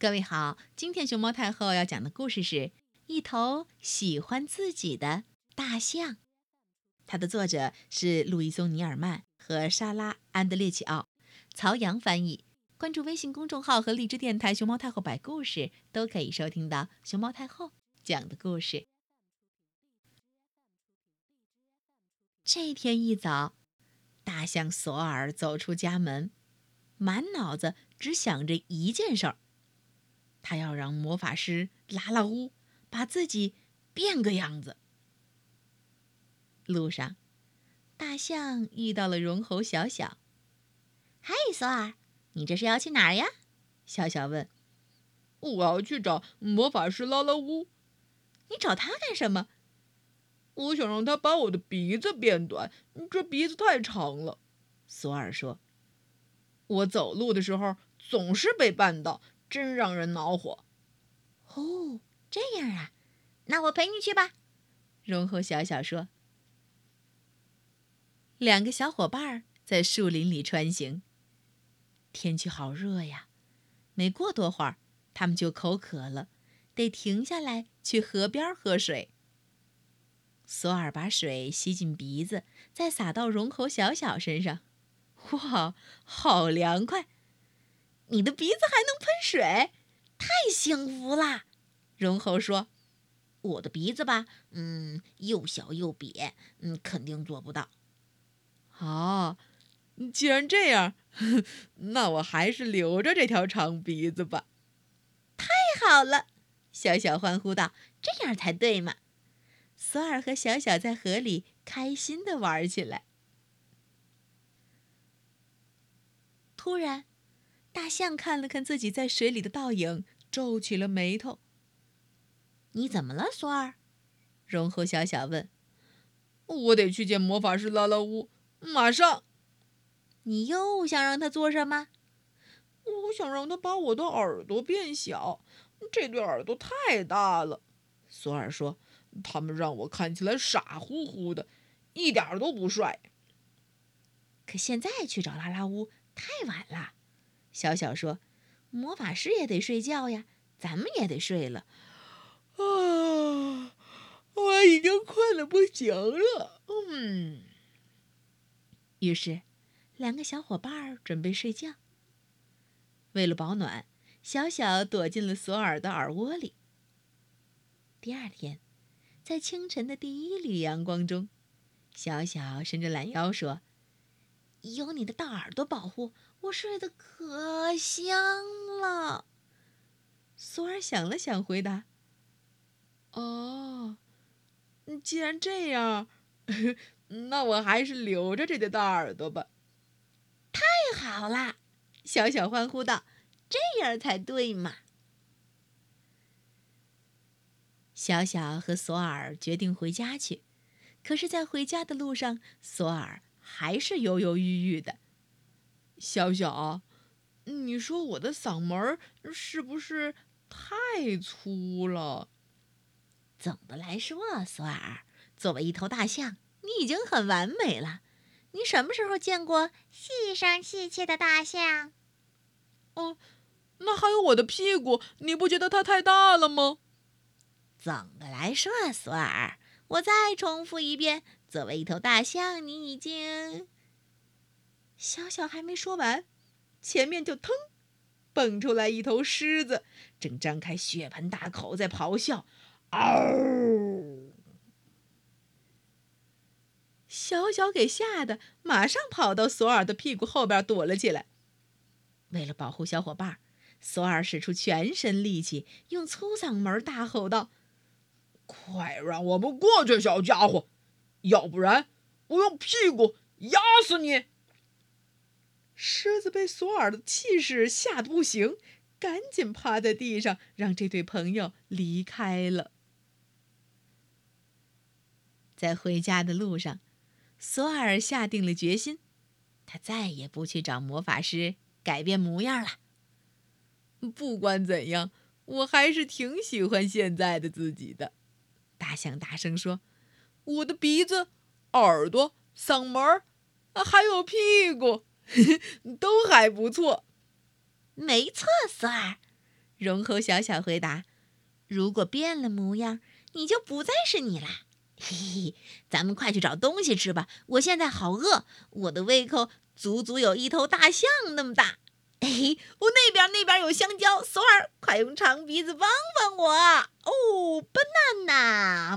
各位好，今天熊猫太后要讲的故事是一头喜欢自己的大象。它的作者是路易松·尼尔曼和莎拉·安德烈奇奥，曹阳翻译。关注微信公众号和荔枝电台“熊猫太后摆故事”，都可以收听到熊猫太后讲的故事。这天一早，大象索尔走出家门，满脑子只想着一件事儿。他要让魔法师拉拉乌把自己变个样子。路上，大象遇到了绒猴小小。“嗨，索尔，你这是要去哪儿呀？”小小问。“我要去找魔法师拉拉乌。”“你找他干什么？”“我想让他把我的鼻子变短，这鼻子太长了。”索尔说。“我走路的时候总是被绊倒。”真让人恼火！哦，这样啊，那我陪你去吧。绒猴小小说。两个小伙伴在树林里穿行，天气好热呀。没过多会儿，他们就口渴了，得停下来去河边喝水。索尔把水吸进鼻子，再洒到绒猴小小身上。哇，好凉快！你的鼻子还能喷水，太幸福啦！绒猴说：“我的鼻子吧，嗯，又小又瘪，嗯，肯定做不到。”哦，既然这样，那我还是留着这条长鼻子吧。太好了！小小欢呼道：“这样才对嘛！”索尔和小小在河里开心的玩起来。突然。大象看了看自己在水里的倒影，皱起了眉头。“你怎么了，索尔？”绒猴小小问。“我得去见魔法师拉拉乌，马上。”“你又想让他做什么？”“我想让他把我的耳朵变小，这对耳朵太大了。”索尔说，“他们让我看起来傻乎乎的，一点都不帅。”可现在去找拉拉乌太晚了。小小说：“魔法师也得睡觉呀，咱们也得睡了。”啊，我已经困得不行了。嗯。于是，两个小伙伴准备睡觉。为了保暖，小小躲进了索尔的耳窝里。第二天，在清晨的第一缕阳光中，小小伸着懒腰说。有你的大耳朵保护，我睡得可香了。索尔想了想，回答：“哦，既然这样，那我还是留着这对大耳朵吧。”太好啦！小小欢呼道：“这样才对嘛！”小小和索尔决定回家去，可是，在回家的路上，索尔。还是犹犹豫豫的，小小，你说我的嗓门是不是太粗了？总的来说，索尔，作为一头大象，你已经很完美了。你什么时候见过细声细气的大象？哦，那还有我的屁股，你不觉得它太大了吗？总的来说，索尔，我再重复一遍。作为一头大象，你已经……小小还没说完，前面就腾，蹦出来一头狮子，正张开血盆大口在咆哮。嗷！小小给吓得，马上跑到索尔的屁股后边躲了起来。为了保护小伙伴，索尔使出全身力气，用粗嗓门大吼道：“快让我们过去，小家伙！”要不然，我用屁股压死你！狮子被索尔的气势吓得不行，赶紧趴在地上，让这对朋友离开了。在回家的路上，索尔下定了决心，他再也不去找魔法师改变模样了。不管怎样，我还是挺喜欢现在的自己的。大象大声说。我的鼻子、耳朵、嗓门儿，还有屁股，都还不错。没错，索尔。绒猴小小回答：“如果变了模样，你就不再是你啦。”嘿嘿，咱们快去找东西吃吧！我现在好饿，我的胃口足足有一头大象那么大。哎，我那边那边有香蕉，索尔，快用长鼻子帮帮我！哦，banana。